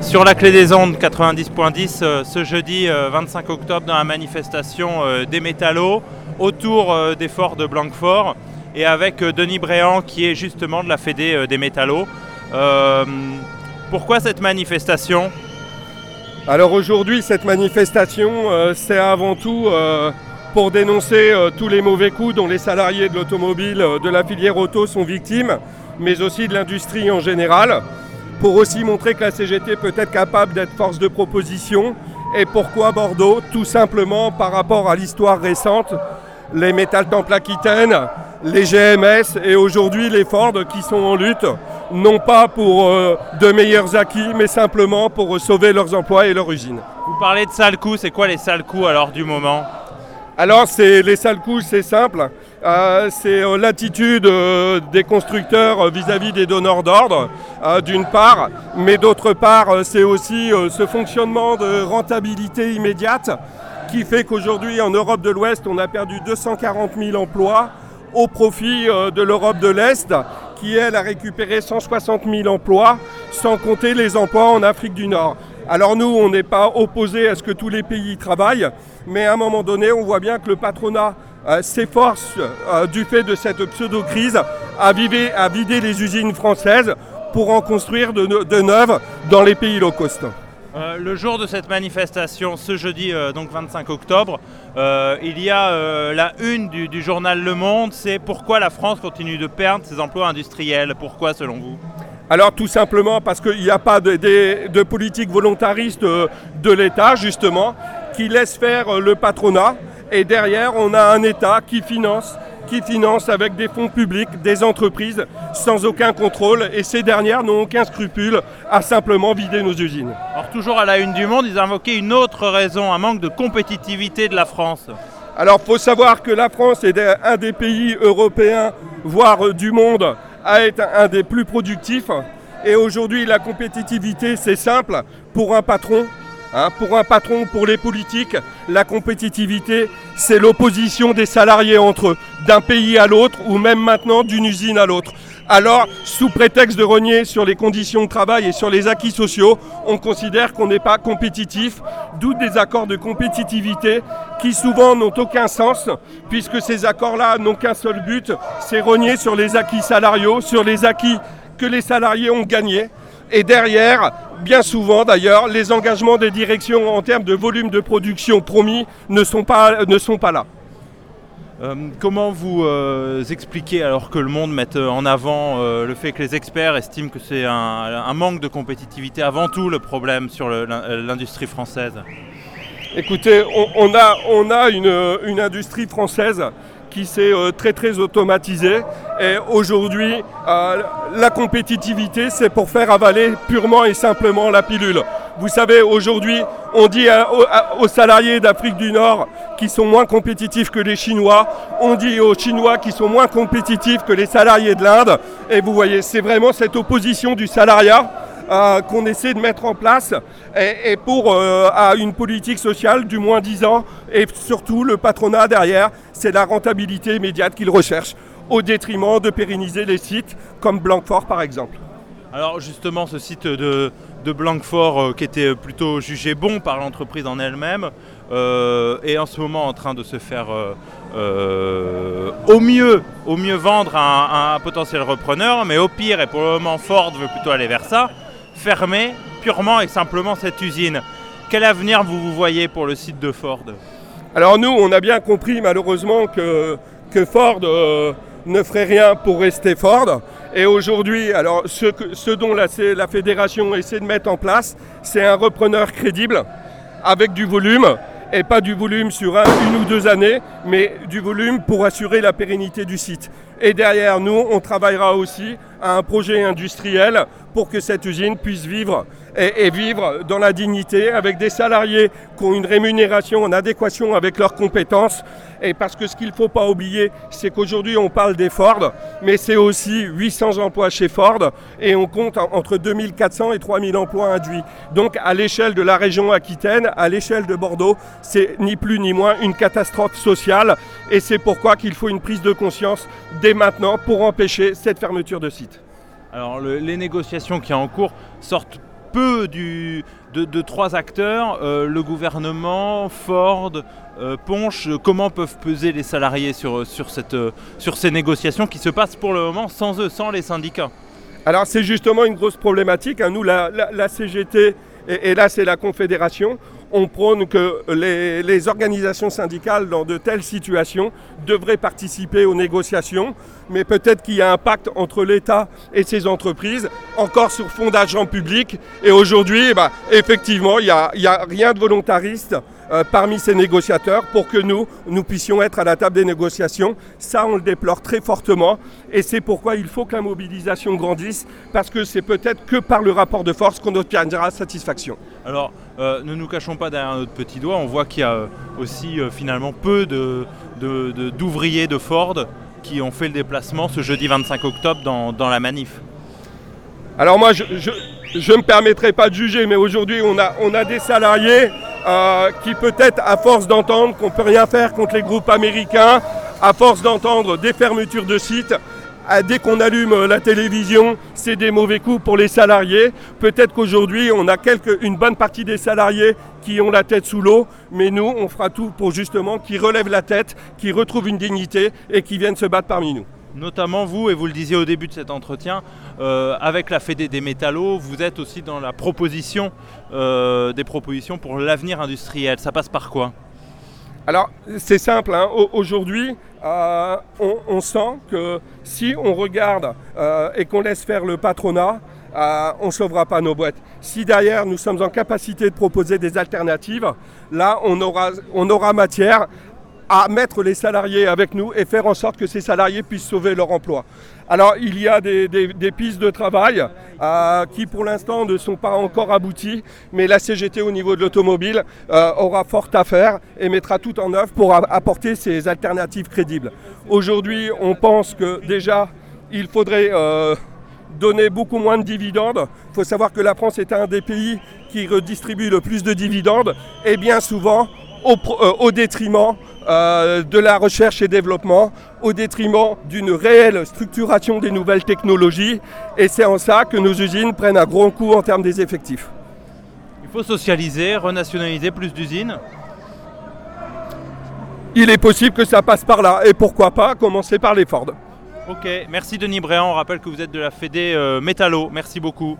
Sur la clé des ondes 90.10 euh, ce jeudi 25 octobre dans la manifestation des métallos autour des forts de Blanquefort et avec Denis Bréant qui est justement de la Fédé des métallos. pourquoi cette manifestation? Alors aujourd'hui cette manifestation c'est avant tout pour dénoncer tous les mauvais coups dont les salariés de l'automobile de la filière auto sont victimes mais aussi de l'industrie en général, pour aussi montrer que la CGT peut être capable d'être force de proposition. Et pourquoi Bordeaux? Tout simplement par rapport à l'histoire récente, les Métal Temple Aquitaine, les GMS et aujourd'hui les Ford qui sont en lutte, non pas pour euh, de meilleurs acquis, mais simplement pour sauver leurs emplois et leurs usines. Vous parlez de sales coups, c'est quoi les sales coups alors du moment? Alors c'est les sales coups, c'est simple. Euh, c'est euh, l'attitude euh, des constructeurs vis-à-vis des donneurs d'ordre, d'une part, mais d'autre part, c'est aussi ce fonctionnement de rentabilité immédiate qui fait qu'aujourd'hui en Europe de l'Ouest, on a perdu 240 000 emplois au profit de l'Europe de l'Est, qui elle a récupéré 160 000 emplois, sans compter les emplois en Afrique du Nord. Alors nous, on n'est pas opposé à ce que tous les pays travaillent, mais à un moment donné, on voit bien que le patronat s'efforce, euh, du fait de cette pseudo-crise, à, vider les usines françaises pour en construire de, neuves dans les pays low cost. Euh, le jour de cette manifestation, ce jeudi, donc 25 octobre, il y a la une du, du, journal Le Monde, c'est pourquoi la France continue de perdre ses emplois industriels? Pourquoi selon vous? Alors tout simplement parce qu'il n'y a pas de, politique volontariste euh, de l'État, justement, qui laisse faire euh, le patronat. Et derrière, on a un État qui finance, qui finance avec des fonds publics des entreprises sans aucun contrôle. Et ces dernières n'ont aucun scrupule à simplement vider nos usines. Alors toujours à la une du monde, ils invoquaient une autre raison, un manque de compétitivité de la France. Alors il faut savoir que la France est un des pays européens, voire du monde, à être un des plus productifs. Et aujourd'hui, la compétitivité, c'est simple. Pour un patron, hein, pour un patron, pour les politiques, la compétitivité, c'est l'opposition des salariés entre eux, d'un pays à l'autre ou même maintenant d'une usine à l'autre. Alors, sous prétexte de renier sur les conditions de travail et sur les acquis sociaux, on considère qu'on n'est pas compétitif, d'où des accords de compétitivité qui souvent n'ont aucun sens, puisque ces accords-là n'ont qu'un seul but, c'est renier sur les acquis salariaux, sur les acquis que les salariés ont gagnés. Et derrière, bien souvent d'ailleurs, les engagements des directions en termes de volume de production promis ne sont pas, ne sont pas là. Euh, comment vous euh, expliquez alors que le monde met euh, en avant le fait que les experts estiment que c'est un, manque de compétitivité avant tout le problème sur l'industrie française? Écoutez, on, a, on a une, une, industrie française qui s'est très très automatisée et aujourd'hui la compétitivité c'est pour faire avaler purement et simplement la pilule. Vous savez, aujourd'hui, on dit aux, salariés d'Afrique du Nord qui sont moins compétitifs que les Chinois, on dit aux Chinois qui sont moins compétitifs que les salariés de l'Inde. Et vous voyez, c'est vraiment cette opposition du salariat euh, qu'on essaie de mettre en place et, pour euh, une politique sociale du moins 10 ans et surtout le patronat derrière, c'est la rentabilité immédiate qu'il recherche au détriment de pérenniser les sites comme Blanquefort par exemple. Alors justement, ce site de, de Blanquefort, euh, qui était plutôt jugé bon par l'entreprise en elle-même, euh, est en ce moment en train de se faire au mieux, au mieux vendre à un, potentiel repreneur, mais au pire, et pour le moment Ford veut plutôt aller vers ça, fermer purement et simplement cette usine. Quel avenir vous, vous voyez pour le site de Ford? Alors nous, on a bien compris malheureusement que, Ford ne ferait rien pour rester Ford. Et aujourd'hui, alors ce, dont la, la fédération essaie de mettre en place, c'est un repreneur crédible avec du volume et pas du volume sur une ou deux années, mais du volume pour assurer la pérennité du site. Et derrière nous, on travaillera aussi à un projet industriel pour que cette usine puisse vivre et, vivre dans la dignité avec des salariés qui ont une rémunération en adéquation avec leurs compétences. Et parce que ce qu'il ne faut pas oublier, c'est qu'aujourd'hui on parle des Ford, mais c'est aussi 800 emplois chez Ford et on compte entre 2400 et 3000 emplois induits. Donc à l'échelle de la région Aquitaine, à l'échelle de Bordeaux, c'est ni plus ni moins une catastrophe sociale et c'est pourquoi qu'il faut une prise de conscience dès maintenant pour empêcher cette fermeture de site. Alors les négociations qui sont en cours sortent peu de, trois acteurs, euh, le gouvernement, Ford, euh, Ponche, comment peuvent peser les salariés sur, sur, ces négociations qui se passent pour le moment sans eux, sans les syndicats Alors c'est justement une grosse problématique. Hein. Nous, la, CGT, et, là c'est la Confédération, on prône que les, organisations syndicales dans de telles situations devraient participer aux négociations, mais peut-être qu'il y a un pacte entre l'État et ces entreprises, encore sur fond d'argent public. Et aujourd'hui, bah, effectivement, il n'y a, rien de volontariste euh, parmi ces négociateurs pour que nous, nous puissions être à la table des négociations. Ça, on le déplore très fortement et c'est pourquoi il faut que la mobilisation grandisse parce que c'est peut-être que par le rapport de force qu'on obtiendra satisfaction. Euh, ne nous cachons pas derrière notre petit doigt, on voit qu'il y a euh, aussi finalement peu d'ouvriers de, Ford qui ont fait le déplacement ce jeudi 25 octobre dans, la manif. Alors moi, je ne me permettrai pas de juger, mais aujourd'hui, on a, des salariés euh, qui peut-être, à force d'entendre qu'on ne peut rien faire contre les groupes américains, à force d'entendre des fermetures de sites, dès qu'on allume la télévision, c'est des mauvais coups pour les salariés. Peut-être qu'aujourd'hui, on a une bonne partie des salariés qui ont la tête sous l'eau, mais nous, on fera tout pour justement qu'ils relèvent la tête, qu'ils retrouvent une dignité et qu'ils viennent se battre parmi nous. Notamment vous, et vous le disiez au début de cet entretien, euh, avec la Fédé des métallos, vous êtes aussi dans la proposition euh, des propositions pour l'avenir industriel. Ça passe par quoi? Alors, c'est simple. Hein. Aujourd'hui, euh, on, sent que si on regarde et qu'on laisse faire le patronat, on ne sauvera pas nos boîtes. Si derrière, nous sommes en capacité de proposer des alternatives, là, on aura matière à mettre les salariés avec nous et faire en sorte que ces salariés puissent sauver leur emploi. Alors il y a des, pistes de travail euh, qui pour l'instant ne sont pas encore abouties, mais la CGT au niveau de l'automobile euh, aura fort à faire et mettra tout en œuvre pour apporter ces alternatives crédibles. Aujourd'hui on pense que déjà il faudrait... Euh, donner beaucoup moins de dividendes. Il faut savoir que la France est un des pays qui redistribue le plus de dividendes et bien souvent au détriment euh, de la recherche et développement au détriment d'une réelle structuration des nouvelles technologies. Et c'est en ça que nos usines prennent un gros coup en termes des effectifs. Il faut socialiser, renationaliser plus d'usines Il est possible que ça passe par là. Et pourquoi pas commencer par les Ford. Ok, merci Denis Bréant. On rappelle que vous êtes de la Fédé euh, Métallo. Merci beaucoup.